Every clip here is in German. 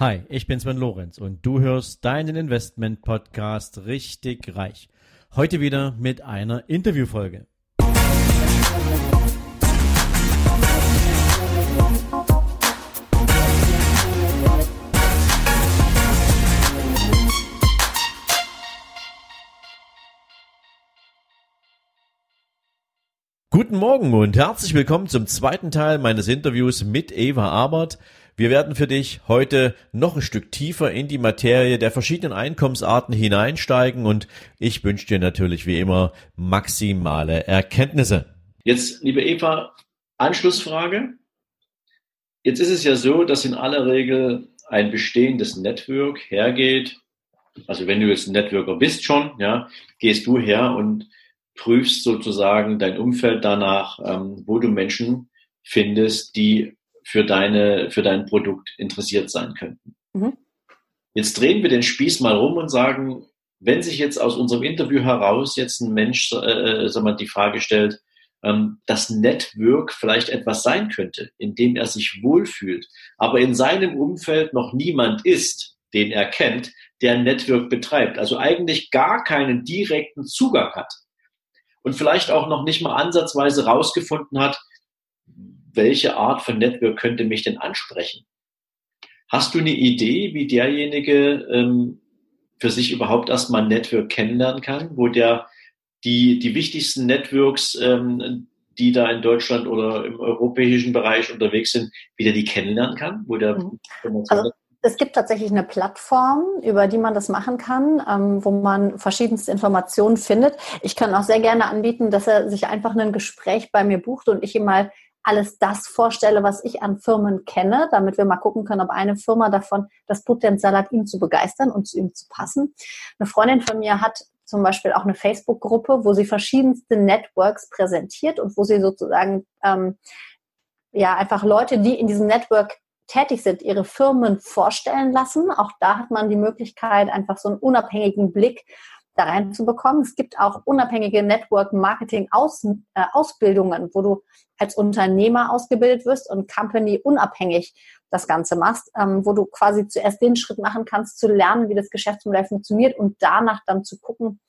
Hi, ich bin Sven Lorenz und du hörst deinen Investment Podcast richtig reich. Heute wieder mit einer Interviewfolge. Guten Morgen und herzlich willkommen zum zweiten Teil meines Interviews mit Eva Abert. Wir werden für dich heute noch ein Stück tiefer in die Materie der verschiedenen Einkommensarten hineinsteigen und ich wünsche dir natürlich wie immer maximale Erkenntnisse. Jetzt, liebe Eva, Anschlussfrage. Jetzt ist es ja so, dass in aller Regel ein bestehendes Network hergeht. Also wenn du jetzt ein Networker bist schon, ja, gehst du her und prüfst sozusagen dein Umfeld danach, ähm, wo du Menschen findest, die für, deine, für dein Produkt interessiert sein könnten. Mhm. Jetzt drehen wir den Spieß mal rum und sagen, wenn sich jetzt aus unserem Interview heraus jetzt ein Mensch äh, äh, sag mal, die Frage stellt, ähm, dass Network vielleicht etwas sein könnte, in dem er sich wohlfühlt, aber in seinem Umfeld noch niemand ist, den er kennt, der ein Network betreibt, also eigentlich gar keinen direkten Zugang hat und vielleicht auch noch nicht mal ansatzweise rausgefunden hat, welche Art von Network könnte mich denn ansprechen? Hast du eine Idee, wie derjenige ähm, für sich überhaupt erstmal ein Network kennenlernen kann, wo der die, die wichtigsten Networks, ähm, die da in Deutschland oder im europäischen Bereich unterwegs sind, wieder die kennenlernen kann, wo der mhm. also, es gibt tatsächlich eine Plattform, über die man das machen kann, ähm, wo man verschiedenste Informationen findet. Ich kann auch sehr gerne anbieten, dass er sich einfach ein Gespräch bei mir bucht und ich ihm mal alles das vorstelle, was ich an Firmen kenne, damit wir mal gucken können, ob eine Firma davon das Potenzial hat, ihn zu begeistern und zu ihm zu passen. Eine Freundin von mir hat zum Beispiel auch eine Facebook-Gruppe, wo sie verschiedenste Networks präsentiert und wo sie sozusagen ähm, ja einfach Leute, die in diesem Network tätig sind, ihre Firmen vorstellen lassen. Auch da hat man die Möglichkeit, einfach so einen unabhängigen Blick da reinzubekommen. Es gibt auch unabhängige Network Marketing Aus, äh, wo du als Unternehmer ausgebildet wirst und Company unabhängig das Ganze machst, ähm, wo du quasi zuerst den Schritt machen kannst, zu lernen, wie das Geschäftsmodell funktioniert und danach dann zu gucken,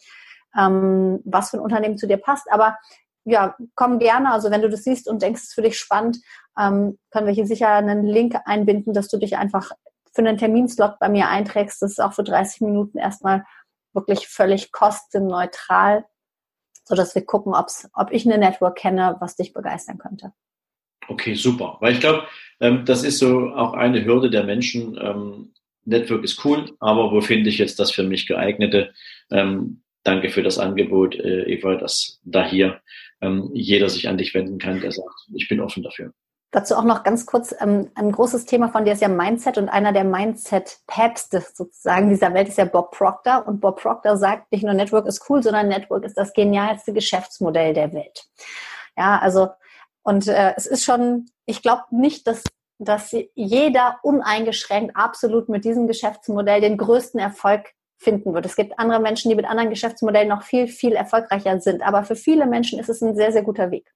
ähm, was für ein Unternehmen zu dir passt. Aber ja, komm gerne. Also wenn du das siehst und denkst, es ist für dich spannend, ähm, können wir hier sicher einen Link einbinden, dass du dich einfach für einen Terminslot bei mir einträgst. Das ist auch für 30 Minuten erstmal wirklich völlig kostenneutral sodass wir gucken, ob's, ob ich eine Network kenne, was dich begeistern könnte. Okay, super. Weil ich glaube, ähm, das ist so auch eine Hürde der Menschen. Ähm, Network ist cool, aber wo finde ich jetzt das für mich geeignete? Ähm, danke für das Angebot, äh, Eva, dass da hier ähm, jeder sich an dich wenden kann, der sagt, ich bin offen dafür. Dazu auch noch ganz kurz, ähm, ein großes Thema von dir ist ja Mindset und einer der Mindset-Päpste sozusagen dieser Welt ist ja Bob Proctor und Bob Proctor sagt, nicht nur Network ist cool, sondern Network ist das genialste Geschäftsmodell der Welt. Ja, also und äh, es ist schon, ich glaube nicht, dass dass jeder uneingeschränkt absolut mit diesem Geschäftsmodell den größten Erfolg finden wird. Es gibt andere Menschen, die mit anderen Geschäftsmodellen noch viel, viel erfolgreicher sind. Aber für viele Menschen ist es ein sehr, sehr guter Weg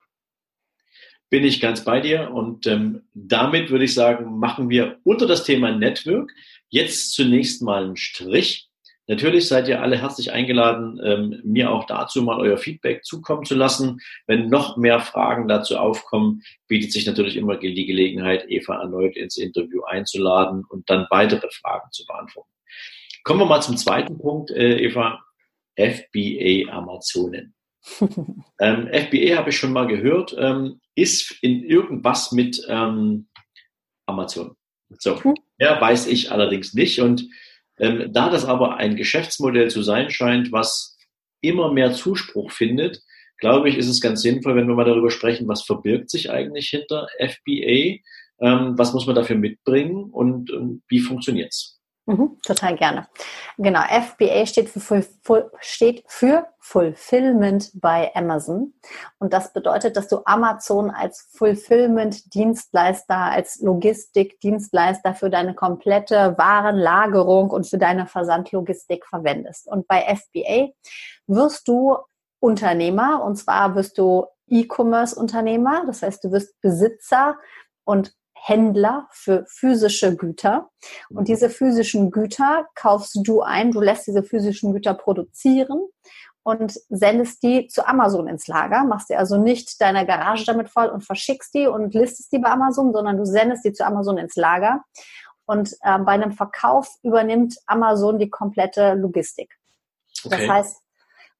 bin ich ganz bei dir. Und ähm, damit würde ich sagen, machen wir unter das Thema Network jetzt zunächst mal einen Strich. Natürlich seid ihr alle herzlich eingeladen, ähm, mir auch dazu mal euer Feedback zukommen zu lassen. Wenn noch mehr Fragen dazu aufkommen, bietet sich natürlich immer die Gelegenheit, Eva erneut ins Interview einzuladen und dann weitere Fragen zu beantworten. Kommen wir mal zum zweiten Punkt, äh, Eva. FBA Amazonen. ähm, FBA habe ich schon mal gehört, ähm, ist in irgendwas mit ähm, Amazon. So, mehr weiß ich allerdings nicht. Und ähm, da das aber ein Geschäftsmodell zu sein scheint, was immer mehr Zuspruch findet, glaube ich, ist es ganz sinnvoll, wenn wir mal darüber sprechen, was verbirgt sich eigentlich hinter FBA, ähm, was muss man dafür mitbringen und, und wie funktioniert's? Mhm, total gerne. Genau, FBA steht für, steht für Fulfillment bei Amazon. Und das bedeutet, dass du Amazon als Fulfillment-Dienstleister, als Logistik-Dienstleister für deine komplette Warenlagerung und für deine Versandlogistik verwendest. Und bei FBA wirst du Unternehmer, und zwar wirst du E-Commerce-Unternehmer, das heißt, du wirst Besitzer und Händler für physische Güter. Und diese physischen Güter kaufst du ein, du lässt diese physischen Güter produzieren und sendest die zu Amazon ins Lager. Machst dir also nicht deine Garage damit voll und verschickst die und listest die bei Amazon, sondern du sendest die zu Amazon ins Lager. Und äh, bei einem Verkauf übernimmt Amazon die komplette Logistik. Okay. Das heißt,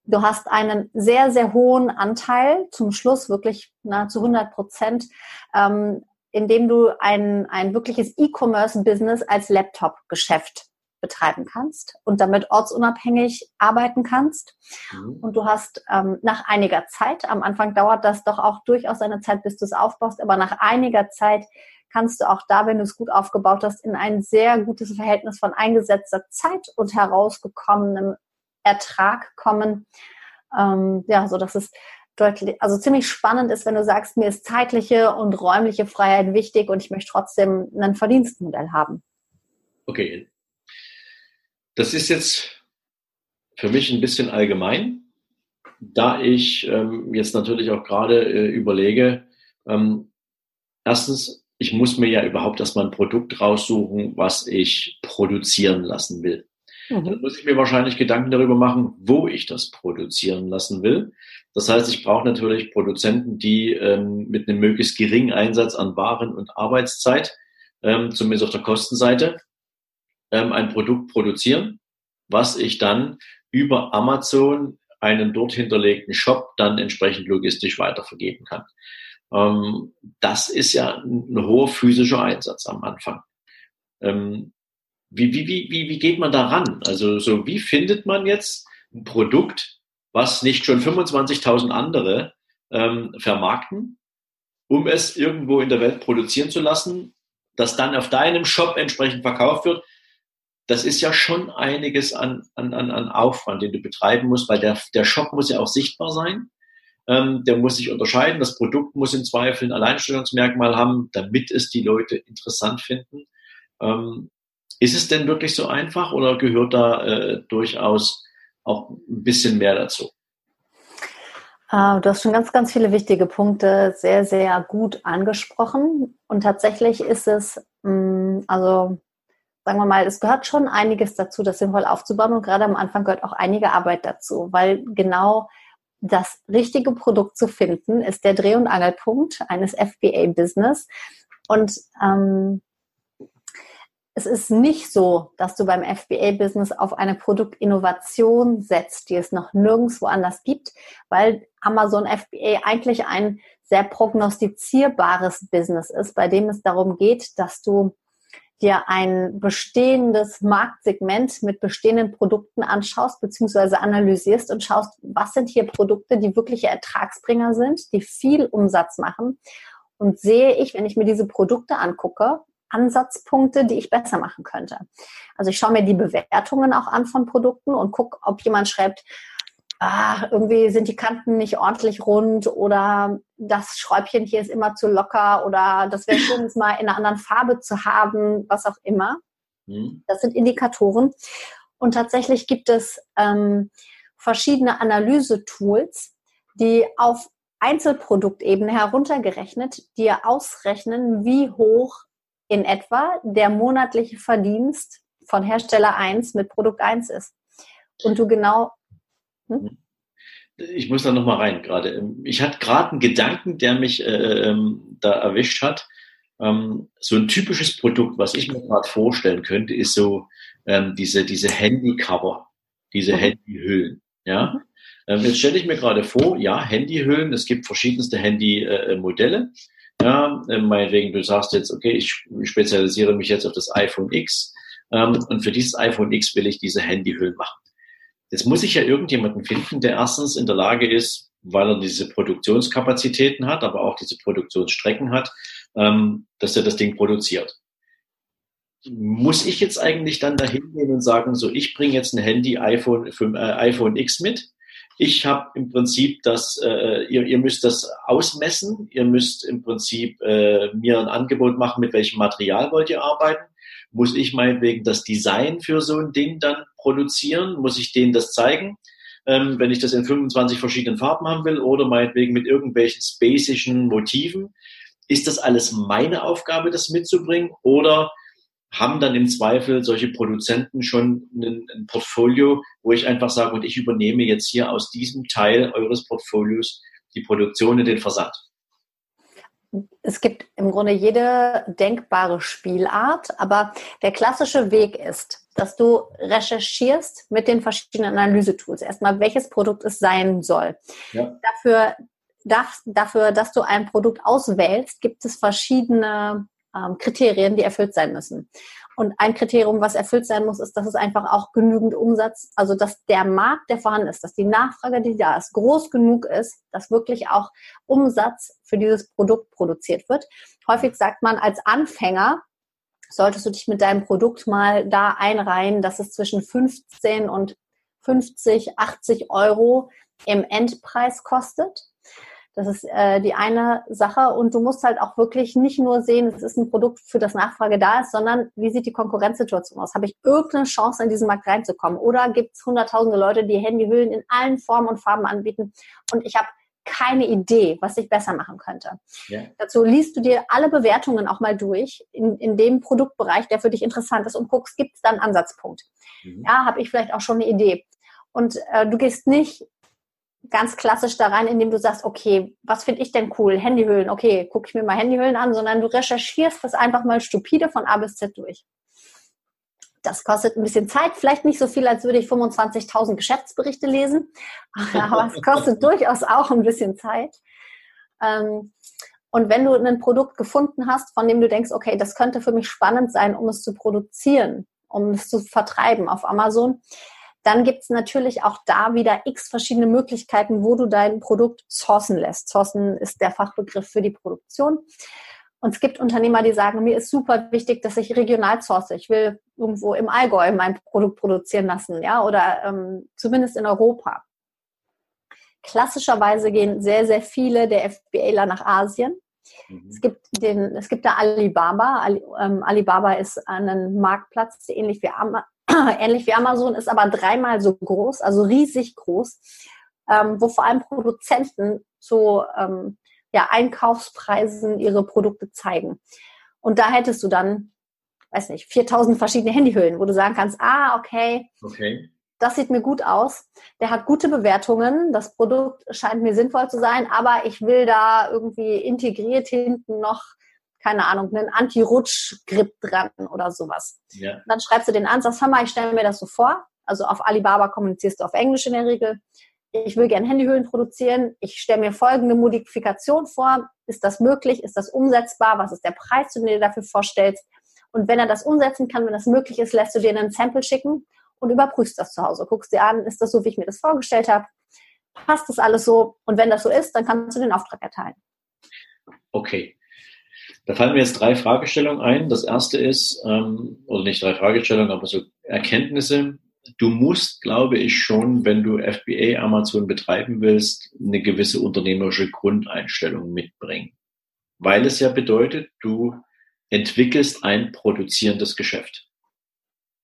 du hast einen sehr, sehr hohen Anteil, zum Schluss wirklich nahezu 100 Prozent, ähm, indem du ein, ein wirkliches E-Commerce-Business als Laptop-Geschäft betreiben kannst und damit ortsunabhängig arbeiten kannst. Mhm. Und du hast ähm, nach einiger Zeit, am Anfang dauert das doch auch durchaus eine Zeit, bis du es aufbaust, aber nach einiger Zeit kannst du auch da, wenn du es gut aufgebaut hast, in ein sehr gutes Verhältnis von eingesetzter Zeit und herausgekommenem Ertrag kommen. Ähm, ja, so dass es deutlich, also ziemlich spannend ist, wenn du sagst, mir ist zeitliche und räumliche Freiheit wichtig und ich möchte trotzdem ein Verdienstmodell haben. Okay. Das ist jetzt für mich ein bisschen allgemein, da ich ähm, jetzt natürlich auch gerade äh, überlege, ähm, erstens, ich muss mir ja überhaupt erstmal ein Produkt raussuchen, was ich produzieren lassen will. Mhm. Dann muss ich mir wahrscheinlich Gedanken darüber machen, wo ich das produzieren lassen will. Das heißt, ich brauche natürlich Produzenten, die ähm, mit einem möglichst geringen Einsatz an Waren und Arbeitszeit, ähm, zumindest auf der Kostenseite, ähm, ein Produkt produzieren, was ich dann über Amazon einen dort hinterlegten Shop dann entsprechend logistisch weitervergeben kann. Ähm, das ist ja ein hoher physischer Einsatz am Anfang. Ähm, wie, wie, wie, wie, wie geht man da ran? Also so wie findet man jetzt ein Produkt, was nicht schon 25.000 andere ähm, vermarkten, um es irgendwo in der Welt produzieren zu lassen, das dann auf deinem Shop entsprechend verkauft wird. Das ist ja schon einiges an, an, an Aufwand, den du betreiben musst, weil der, der Shop muss ja auch sichtbar sein. Ähm, der muss sich unterscheiden. Das Produkt muss im Zweifel ein Alleinstellungsmerkmal haben, damit es die Leute interessant finden. Ähm, ist es denn wirklich so einfach oder gehört da äh, durchaus auch ein bisschen mehr dazu? Uh, du hast schon ganz, ganz viele wichtige Punkte sehr, sehr gut angesprochen. Und tatsächlich ist es, mm, also sagen wir mal, es gehört schon einiges dazu, das sinnvoll aufzubauen. Und gerade am Anfang gehört auch einige Arbeit dazu, weil genau das richtige Produkt zu finden, ist der Dreh- und Angelpunkt eines FBA-Business. Und ähm, es ist nicht so, dass du beim FBA-Business auf eine Produktinnovation setzt, die es noch nirgendwo anders gibt, weil Amazon FBA eigentlich ein sehr prognostizierbares Business ist, bei dem es darum geht, dass du dir ein bestehendes Marktsegment mit bestehenden Produkten anschaust bzw. analysierst und schaust, was sind hier Produkte, die wirkliche Ertragsbringer sind, die viel Umsatz machen. Und sehe ich, wenn ich mir diese Produkte angucke, Ansatzpunkte, die ich besser machen könnte. Also ich schaue mir die Bewertungen auch an von Produkten und gucke, ob jemand schreibt, ah, irgendwie sind die Kanten nicht ordentlich rund oder das Schräubchen hier ist immer zu locker oder das wäre schön, es mal in einer anderen Farbe zu haben, was auch immer. Mhm. Das sind Indikatoren. Und tatsächlich gibt es ähm, verschiedene Analysetools, die auf Einzelproduktebene heruntergerechnet dir ausrechnen, wie hoch in etwa der monatliche Verdienst von Hersteller 1 mit Produkt 1 ist. Und du genau. Hm? Ich muss da nochmal rein gerade. Ich hatte gerade einen Gedanken, der mich äh, ähm, da erwischt hat. Ähm, so ein typisches Produkt, was ich mir gerade vorstellen könnte, ist so ähm, diese, diese Handycover, diese mhm. Handyhüllen. Ja? Mhm. Ähm, jetzt stelle ich mir gerade vor, ja, Handyhüllen, es gibt verschiedenste Handymodelle. Äh, ja, äh, meinetwegen, du sagst jetzt, okay, ich spezialisiere mich jetzt auf das iPhone X ähm, und für dieses iPhone X will ich diese Handyhüllen machen. Jetzt muss ich ja irgendjemanden finden, der erstens in der Lage ist, weil er diese Produktionskapazitäten hat, aber auch diese Produktionsstrecken hat, ähm, dass er das Ding produziert. Muss ich jetzt eigentlich dann dahin gehen und sagen, so, ich bringe jetzt ein Handy iPhone, für, äh, iPhone X mit ich habe im Prinzip das, äh, ihr, ihr müsst das ausmessen, ihr müsst im Prinzip äh, mir ein Angebot machen, mit welchem Material wollt ihr arbeiten. Muss ich meinetwegen das Design für so ein Ding dann produzieren? Muss ich denen das zeigen? Ähm, wenn ich das in 25 verschiedenen Farben haben will oder meinetwegen mit irgendwelchen spacischen Motiven. ist das alles meine Aufgabe, das mitzubringen? Oder haben dann im Zweifel solche Produzenten schon ein, ein Portfolio, wo ich einfach sage, und ich übernehme jetzt hier aus diesem Teil eures Portfolios die Produktion und den Versand? Es gibt im Grunde jede denkbare Spielart, aber der klassische Weg ist, dass du recherchierst mit den verschiedenen Analysetools. Erstmal, welches Produkt es sein soll. Ja. Dafür, dafür, dass du ein Produkt auswählst, gibt es verschiedene ähm, Kriterien, die erfüllt sein müssen. Und ein Kriterium, was erfüllt sein muss, ist, dass es einfach auch genügend Umsatz, also dass der Markt, der vorhanden ist, dass die Nachfrage, die da ist, groß genug ist, dass wirklich auch Umsatz für dieses Produkt produziert wird. Häufig sagt man als Anfänger, solltest du dich mit deinem Produkt mal da einreihen, dass es zwischen 15 und 50, 80 Euro im Endpreis kostet. Das ist äh, die eine Sache. Und du musst halt auch wirklich nicht nur sehen, es ist ein Produkt, für das Nachfrage da ist, sondern wie sieht die Konkurrenzsituation aus? Habe ich irgendeine Chance, in diesen Markt reinzukommen? Oder gibt es hunderttausende Leute, die Handyhüllen in allen Formen und Farben anbieten und ich habe keine Idee, was ich besser machen könnte. Ja. Dazu liest du dir alle Bewertungen auch mal durch in, in dem Produktbereich, der für dich interessant ist und guckst, gibt es da einen Ansatzpunkt? Mhm. Ja, habe ich vielleicht auch schon eine Idee. Und äh, du gehst nicht ganz klassisch da rein, indem du sagst, okay, was finde ich denn cool? Handyhüllen, okay, gucke ich mir mal Handyhüllen an, sondern du recherchierst das einfach mal stupide von A bis Z durch. Das kostet ein bisschen Zeit, vielleicht nicht so viel, als würde ich 25.000 Geschäftsberichte lesen, aber es kostet durchaus auch ein bisschen Zeit. Ähm, und wenn du ein Produkt gefunden hast, von dem du denkst, okay, das könnte für mich spannend sein, um es zu produzieren, um es zu vertreiben auf Amazon, dann gibt es natürlich auch da wieder x verschiedene Möglichkeiten, wo du dein Produkt sourcen lässt. Sourcen ist der Fachbegriff für die Produktion. Und es gibt Unternehmer, die sagen, mir ist super wichtig, dass ich regional source. Ich will irgendwo im Allgäu mein Produkt produzieren lassen, ja, oder ähm, zumindest in Europa. Klassischerweise gehen sehr, sehr viele der FBAler nach Asien. Mhm. Es gibt den, es gibt da Alibaba. Ali, ähm, Alibaba ist ein Marktplatz, ähnlich wie ähnlich wie Amazon, ist aber dreimal so groß, also riesig groß, ähm, wo vor allem Produzenten zu ähm, ja, Einkaufspreisen ihre Produkte zeigen. Und da hättest du dann, weiß nicht, 4000 verschiedene Handyhüllen, wo du sagen kannst, ah, okay, okay. das sieht mir gut aus, der hat gute Bewertungen, das Produkt scheint mir sinnvoll zu sein, aber ich will da irgendwie integriert hinten noch keine Ahnung, einen Anti-Rutsch-Grip dran oder sowas. Ja. Dann schreibst du den an, sagst, hör mal, ich stelle mir das so vor. Also auf Alibaba kommunizierst du auf Englisch in der Regel. Ich will gerne Handyhüllen produzieren. Ich stelle mir folgende Modifikation vor. Ist das möglich? Ist das umsetzbar? Was ist der Preis, den du dir dafür vorstellst? Und wenn er das umsetzen kann, wenn das möglich ist, lässt du dir einen Sample schicken und überprüfst das zu Hause. Guckst dir an, ist das so, wie ich mir das vorgestellt habe? Passt das alles so? Und wenn das so ist, dann kannst du den Auftrag erteilen. Okay. Da fallen mir jetzt drei Fragestellungen ein. Das erste ist, ähm, oder nicht drei Fragestellungen, aber so Erkenntnisse. Du musst, glaube ich, schon, wenn du FBA Amazon betreiben willst, eine gewisse unternehmerische Grundeinstellung mitbringen. Weil es ja bedeutet, du entwickelst ein produzierendes Geschäft.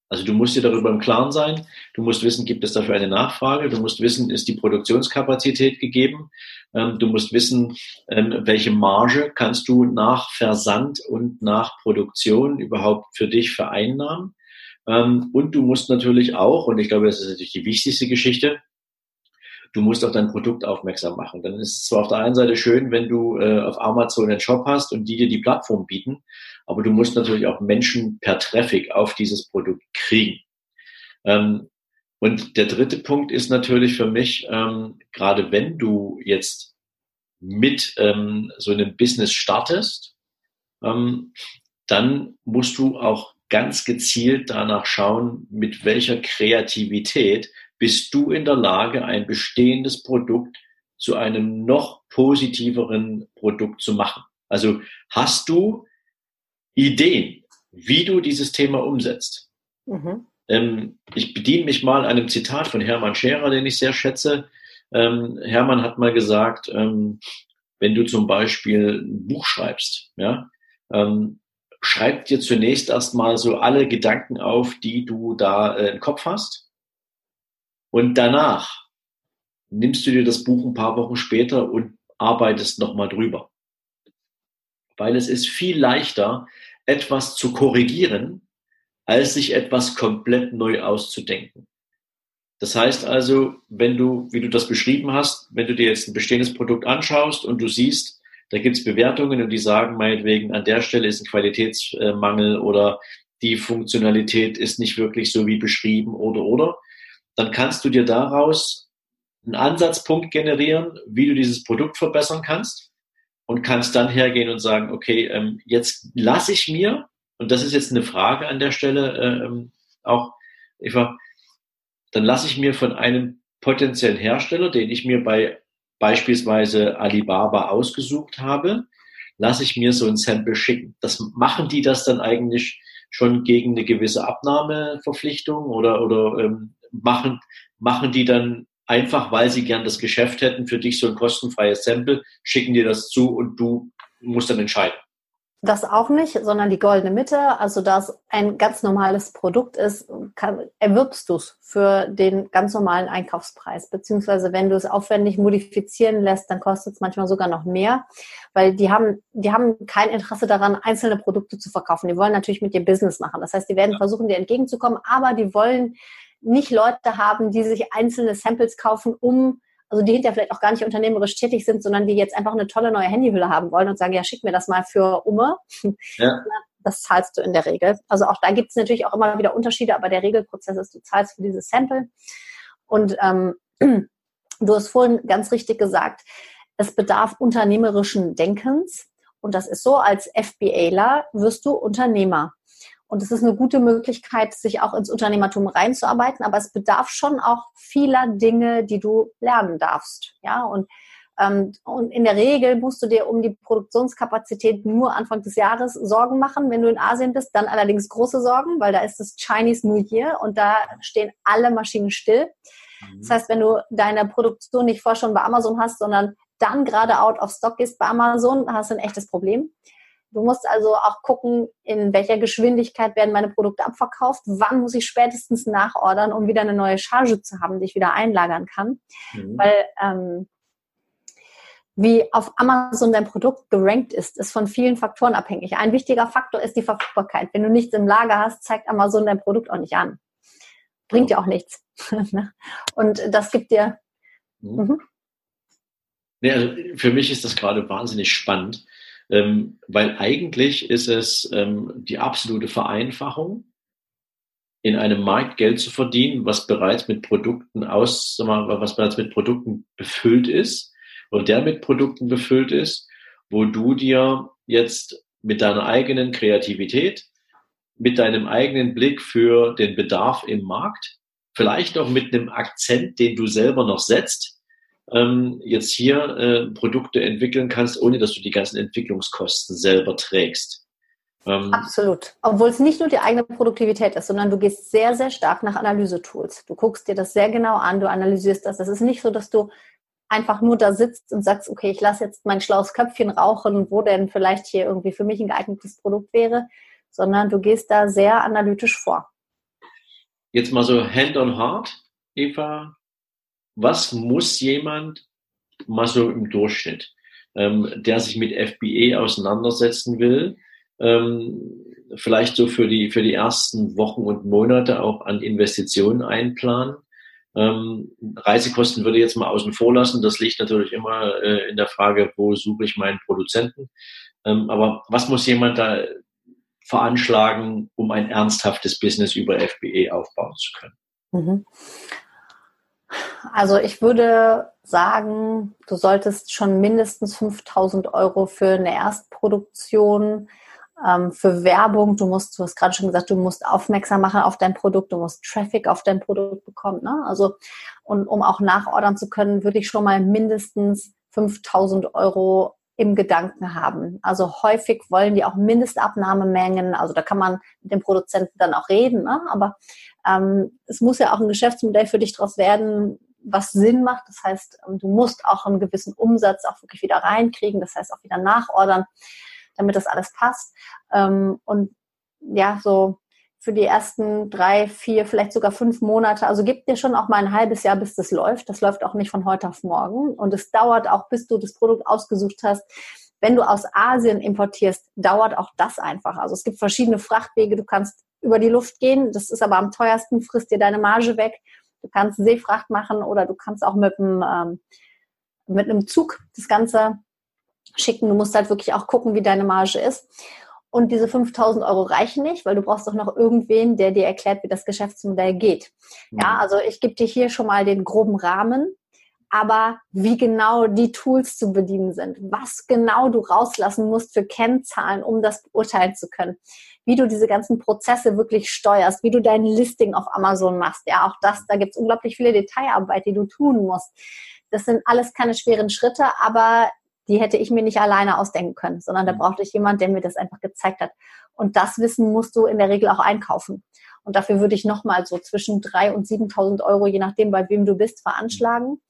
Also du musst dir darüber im Klaren sein, du musst wissen, gibt es dafür eine Nachfrage, du musst wissen, ist die Produktionskapazität gegeben, ähm, du musst wissen, ähm, welche Marge kannst du nach Versand und nach Produktion überhaupt für dich vereinnahmen. Ähm, und du musst natürlich auch, und ich glaube, das ist natürlich die wichtigste Geschichte, du musst auf dein Produkt aufmerksam machen. Dann ist es zwar auf der einen Seite schön, wenn du äh, auf Amazon einen Shop hast und die dir die Plattform bieten, aber du musst natürlich auch Menschen per Traffic auf dieses Produkt kriegen. Ähm, und der dritte Punkt ist natürlich für mich, ähm, gerade wenn du jetzt mit ähm, so einem Business startest, ähm, dann musst du auch ganz gezielt danach schauen, mit welcher Kreativität bist du in der Lage, ein bestehendes Produkt zu einem noch positiveren Produkt zu machen. Also hast du Ideen, wie du dieses Thema umsetzt. Mhm. Ähm, ich bediene mich mal einem Zitat von Hermann Scherer, den ich sehr schätze. Ähm, Hermann hat mal gesagt, ähm, wenn du zum Beispiel ein Buch schreibst, ja, ähm, schreib dir zunächst erstmal so alle Gedanken auf, die du da äh, im Kopf hast und danach nimmst du dir das Buch ein paar Wochen später und arbeitest nochmal drüber. weil es ist viel leichter, etwas zu korrigieren, als sich etwas komplett neu auszudenken. Das heißt also, wenn du, wie du das beschrieben hast, wenn du dir jetzt ein bestehendes Produkt anschaust und du siehst, da gibt es Bewertungen und die sagen meinetwegen, an der Stelle ist ein Qualitätsmangel oder die Funktionalität ist nicht wirklich so wie beschrieben oder oder, dann kannst du dir daraus einen Ansatzpunkt generieren, wie du dieses Produkt verbessern kannst und kannst dann hergehen und sagen, okay, ähm, jetzt lasse ich mir, und das ist jetzt eine Frage an der Stelle äh, ähm, auch, Eva, dann lasse ich mir von einem potenziellen Hersteller, den ich mir bei beispielsweise Alibaba ausgesucht habe, lasse ich mir so ein Sample schicken. Das machen die das dann eigentlich schon gegen eine gewisse Abnahmeverpflichtung oder oder ähm, machen machen die dann einfach, weil sie gern das Geschäft hätten, für dich so ein kostenfreies Sample, schicken dir das zu und du musst dann entscheiden. Das auch nicht, sondern die goldene Mitte. Also da es ein ganz normales Produkt ist, kann, erwirbst du es für den ganz normalen Einkaufspreis. Beziehungsweise wenn du es aufwendig modifizieren lässt, dann kostet es manchmal sogar noch mehr, weil die haben, die haben kein Interesse daran, einzelne Produkte zu verkaufen. Die wollen natürlich mit dir Business machen. Das heißt, die werden versuchen, dir entgegenzukommen, aber die wollen nicht Leute haben, die sich einzelne Samples kaufen, um also die hinterher vielleicht auch gar nicht unternehmerisch tätig sind, sondern die jetzt einfach eine tolle neue Handyhülle haben wollen und sagen, ja, schick mir das mal für Umme. Ja. Das zahlst du in der Regel. Also auch da gibt es natürlich auch immer wieder Unterschiede, aber der Regelprozess ist, du zahlst für dieses Sample. Und ähm, du hast vorhin ganz richtig gesagt, es bedarf unternehmerischen Denkens. Und das ist so, als FBAler wirst du Unternehmer. Und es ist eine gute Möglichkeit, sich auch ins Unternehmertum reinzuarbeiten, aber es bedarf schon auch vieler Dinge, die du lernen darfst. Ja, und, ähm, und in der Regel musst du dir um die Produktionskapazität nur Anfang des Jahres Sorgen machen, wenn du in Asien bist, dann allerdings große Sorgen, weil da ist das Chinese New Year und da stehen alle Maschinen still. Mhm. Das heißt, wenn du deine Produktion nicht vorher schon bei Amazon hast, sondern dann gerade out of stock ist bei Amazon, hast du ein echtes Problem. Du musst also auch gucken, in welcher Geschwindigkeit werden meine Produkte abverkauft, wann muss ich spätestens nachordern, um wieder eine neue Charge zu haben, die ich wieder einlagern kann. Mhm. Weil ähm, wie auf Amazon dein Produkt gerankt ist, ist von vielen Faktoren abhängig. Ein wichtiger Faktor ist die Verfügbarkeit. Wenn du nichts im Lager hast, zeigt Amazon dein Produkt auch nicht an. Bringt dir auch nichts. Ne? Und das gibt dir. Mhm. Mhm. Nee, also für mich ist das gerade wahnsinnig spannend, ähm, weil eigentlich ist es ähm, die absolute Vereinfachung, in einem Markt Geld zu verdienen, was bereits mit Produkten aus, was bereits mit Produkten befüllt ist und der mit Produkten befüllt ist, wo du dir jetzt mit deiner eigenen Kreativität, mit deinem eigenen Blick für den Bedarf im Markt, vielleicht auch mit einem Akzent, den du selber noch setzt, ähm, jetzt hier äh, Produkte entwickeln kannst, ohne dass du die ganzen Entwicklungskosten selber trägst. Ähm, Absolut. Obwohl es nicht nur die eigene Produktivität ist, sondern du gehst sehr, sehr stark nach Analysetools. Du guckst dir das sehr genau an, du analysierst das. Es ist nicht so, dass du einfach nur da sitzt und sagst, okay, ich lasse jetzt mein schlaues Köpfchen rauchen, wo denn vielleicht hier irgendwie für mich ein geeignetes Produkt wäre, sondern du gehst da sehr analytisch vor. Jetzt mal so Hand on Heart, Eva, was muss jemand mal so im Durchschnitt, ähm, der sich mit FBA auseinandersetzen will, ähm, vielleicht so für die, für die ersten Wochen und Monate auch an Investitionen einplanen. Ähm, Reisekosten würde ich jetzt mal außen vor lassen. Das liegt natürlich immer äh, in der Frage, wo suche ich meinen Produzenten. Ähm, aber was muss jemand da veranschlagen, um ein ernsthaftes Business über FBA aufbauen zu können? Mhm. Also ich würde sagen, du solltest schon mindestens 5000 Euro für eine Erstproduktion, ähm, für Werbung, du musst, du hast gerade schon gesagt, du musst aufmerksam machen auf dein Produkt, du musst Traffic auf dein Produkt bekommen. Ne? Also, und um auch nachordern zu können, würde ich schon mal mindestens 5000 Euro im Gedanken haben. Also häufig wollen die auch Mindestabnahmemengen, also da kann man mit dem Produzenten dann auch reden, ne? aber ähm, es muss ja auch ein Geschäftsmodell für dich draus werden, was Sinn macht. Das heißt, ähm, du musst auch einen gewissen Umsatz auch wirklich wieder reinkriegen, das heißt auch wieder nachordern, damit das alles passt. Ähm, und ja, so für die ersten drei, vier, vielleicht sogar fünf Monate. Also gib dir schon auch mal ein halbes Jahr, bis das läuft. Das läuft auch nicht von heute auf morgen. Und es dauert auch, bis du das Produkt ausgesucht hast, Wenn du aus Asien importierst, dauert auch das einfach. Also es gibt verschiedene Frachtwege. Du kannst über die Luft gehen. Das ist aber am teuersten, frisst dir deine Marge weg. Du kannst Seefracht machen oder du kannst auch mit einem, ähm, mit einem Zug das Ganze schicken. Du musst halt wirklich auch gucken, wie deine Marge ist. Und diese 5000 Euro reichen nicht, weil du brauchst doch noch irgendwen, der dir erklärt, wie das Geschäftsmodell geht. Ja, mhm. also ich gebe dir hier schon mal den groben Rahmen, aber wie genau die Tools zu bedienen sind, was genau du rauslassen musst für Kennzahlen, um das beurteilen zu können, wie du diese ganzen Prozesse wirklich steuerst, wie du dein Listing auf Amazon machst. Ja, auch das, da gibt es unglaublich viele Detailarbeit, die du tun musst. Das sind alles keine schweren Schritte, aber die hätte ich mir nicht alleine ausdenken können, sondern da mhm. brauchte ich jemand, der mir das einfach gezeigt hat. Und das Wissen musst du in der Regel auch einkaufen. Und dafür würde ich nochmal so zwischen 3.000 und 7.000 Euro, je nachdem, bei wem du bist, veranschlagen.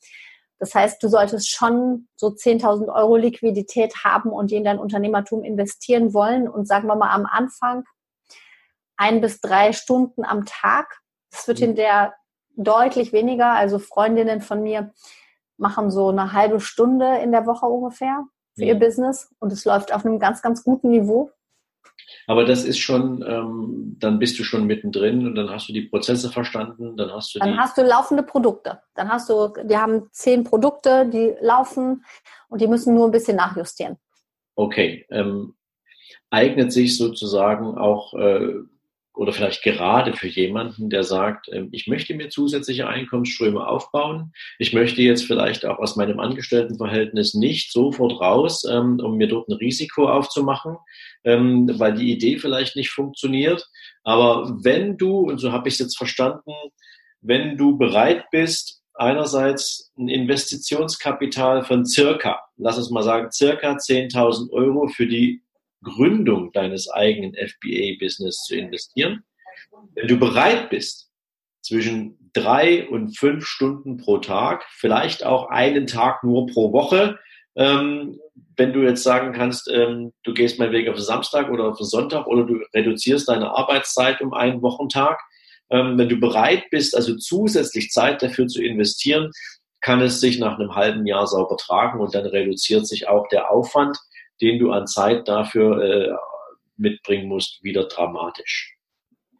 Das heißt, du solltest schon so 10.000 Euro Liquidität haben und die in dein Unternehmertum investieren wollen und sagen wir mal am Anfang ein bis drei Stunden am Tag. Das wird in der deutlich weniger. Also Freundinnen von mir machen so eine halbe Stunde in der Woche ungefähr für ihr Business und es läuft auf einem ganz, ganz guten Niveau. Aber das ist schon, ähm, dann bist du schon mittendrin und dann hast du die Prozesse verstanden, dann hast du Dann hast du laufende Produkte. Dann hast du, die haben zehn Produkte, die laufen und die müssen nur ein bisschen nachjustieren. Okay. Ähm, eignet sich sozusagen auch äh, oder vielleicht gerade für jemanden, der sagt, ähm, ich möchte mir zusätzliche Einkommensströme aufbauen. Ich möchte jetzt vielleicht auch aus meinem Angestelltenverhältnis nicht sofort raus, ähm, um mir dort ein Risiko aufzumachen, ähm, weil die Idee vielleicht nicht funktioniert. Aber wenn du, und so habe ich es jetzt verstanden, wenn du bereit bist, einerseits ein Investitionskapital von circa, lass uns mal sagen, circa 10.000 Euro für die Gründung deines eigenen FBA-Business zu investieren. Wenn du bereit bist, zwischen drei und fünf Stunden pro Tag, vielleicht auch einen Tag nur pro Woche, ähm, wenn du jetzt sagen kannst, ähm, du gehst mal Weg auf Samstag oder auf Sonntag oder du reduzierst deine Arbeitszeit um einen Wochentag, ähm, wenn du bereit bist, also zusätzlich Zeit dafür zu investieren, kann es sich nach einem halben Jahr sauber tragen und dann reduziert sich auch der Aufwand den du an Zeit dafür äh, mitbringen musst, wieder dramatisch.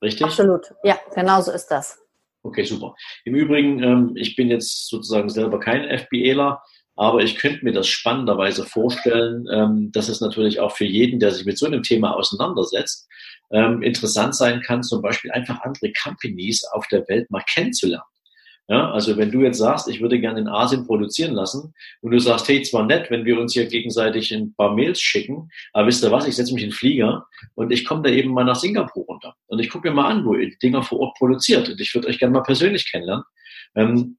Richtig? Absolut. Ja, genau so ist das. Okay, super. Im Übrigen, ähm, ich bin jetzt sozusagen selber kein FBAler, aber ich könnte mir das spannenderweise vorstellen, ähm, dass es natürlich auch für jeden, der sich mit so einem Thema auseinandersetzt, ähm, interessant sein kann, zum Beispiel einfach andere Companies auf der Welt mal kennenzulernen. Ja, also wenn du jetzt sagst, ich würde gerne in Asien produzieren lassen und du sagst, hey, zwar nett, wenn wir uns hier gegenseitig ein paar Mails schicken, aber wisst ihr was, ich setze mich in den Flieger und ich komme da eben mal nach Singapur runter und ich gucke mir mal an, wo ihr die Dinger vor Ort produziert und ich würde euch gerne mal persönlich kennenlernen. Ähm,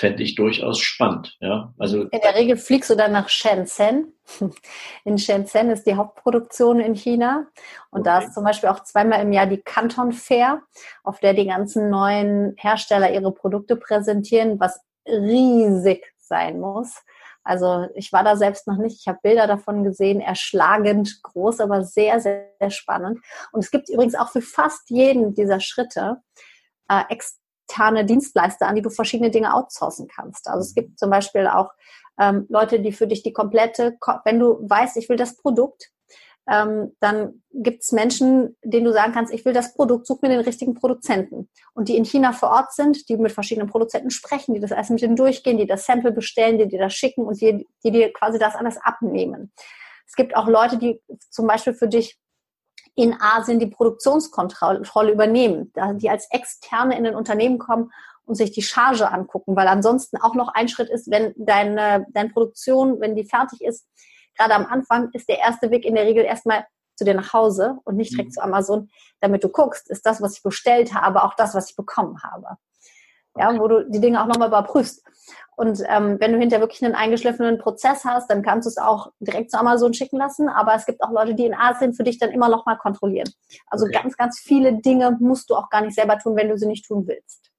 fände ich durchaus spannend. Ja, also in der Regel fliegst du dann nach Shenzhen. In Shenzhen ist die Hauptproduktion in China und okay. da ist zum Beispiel auch zweimal im Jahr die Canton Fair, auf der die ganzen neuen Hersteller ihre Produkte präsentieren, was riesig sein muss. Also ich war da selbst noch nicht. Ich habe Bilder davon gesehen, erschlagend groß, aber sehr, sehr, sehr spannend. Und es gibt übrigens auch für fast jeden dieser Schritte äh, externe Dienstleister, an die du verschiedene Dinge outsourcen kannst. Also es gibt zum Beispiel auch ähm, Leute, die für dich die komplette, wenn du weißt, ich will das Produkt, ähm, dann gibt es Menschen, denen du sagen kannst, ich will das Produkt, such mir den richtigen Produzenten. Und die in China vor Ort sind, die mit verschiedenen Produzenten sprechen, die das erst mit denen durchgehen, die das Sample bestellen, die dir das schicken und die, die dir quasi das alles abnehmen. Es gibt auch Leute, die zum Beispiel für dich in Asien die Produktionskontrolle übernehmen, die als Externe in den Unternehmen kommen und sich die Charge angucken, weil ansonsten auch noch ein Schritt ist, wenn deine, deine Produktion, wenn die fertig ist, gerade am Anfang ist der erste Weg in der Regel erstmal zu dir nach Hause und nicht direkt mhm. zu Amazon, damit du guckst, ist das, was ich bestellt habe, auch das, was ich bekommen habe. Ja, wo du die Dinge auch nochmal überprüfst. Und ähm, wenn du hinterher wirklich einen eingeschliffenen Prozess hast, dann kannst du es auch direkt zu Amazon schicken lassen. Aber es gibt auch Leute, die in Asien für dich dann immer noch mal kontrollieren. Also okay. ganz, ganz viele Dinge musst du auch gar nicht selber tun, wenn du sie nicht tun willst.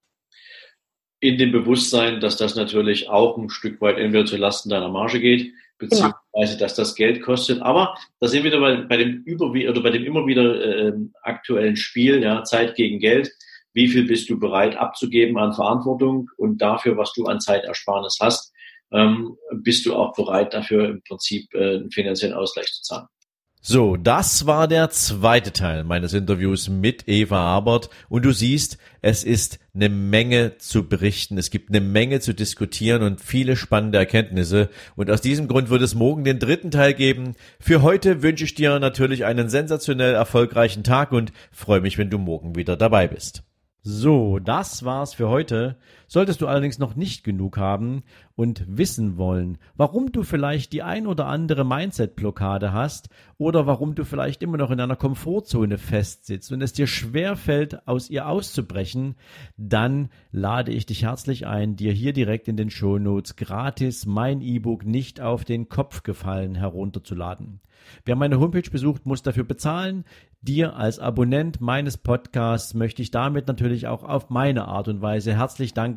In dem Bewusstsein, dass das natürlich auch ein Stück weit entweder zu Lasten deiner Marge geht, beziehungsweise dass das Geld kostet. Aber da sind wir wieder bei, bei dem über oder bei dem immer wieder äh, aktuellen Spiel, ja, Zeit gegen Geld wie viel bist du bereit abzugeben an Verantwortung und dafür, was du an Zeitersparnis hast, ähm, bist du auch bereit dafür im Prinzip äh, einen finanziellen Ausgleich zu zahlen. So, das war der zweite Teil meines Interviews mit Eva Abert. Und du siehst, es ist eine Menge zu berichten. Es gibt eine Menge zu diskutieren und viele spannende Erkenntnisse. Und aus diesem Grund wird es morgen den dritten Teil geben. Für heute wünsche ich dir natürlich einen sensationell erfolgreichen Tag und freue mich, wenn du morgen wieder dabei bist. So, das war's für heute. Solltest du allerdings noch nicht genug haben und wissen wollen, warum du vielleicht die ein oder andere Mindset-Blockade hast oder warum du vielleicht immer noch in einer Komfortzone festsitzt und es dir schwer fällt, aus ihr auszubrechen, dann lade ich dich herzlich ein, dir hier direkt in den Shownotes gratis mein E-Book nicht auf den Kopf gefallen herunterzuladen. Wer meine Homepage besucht, muss dafür bezahlen. Dir als Abonnent meines Podcasts möchte ich damit natürlich auch auf meine Art und Weise herzlich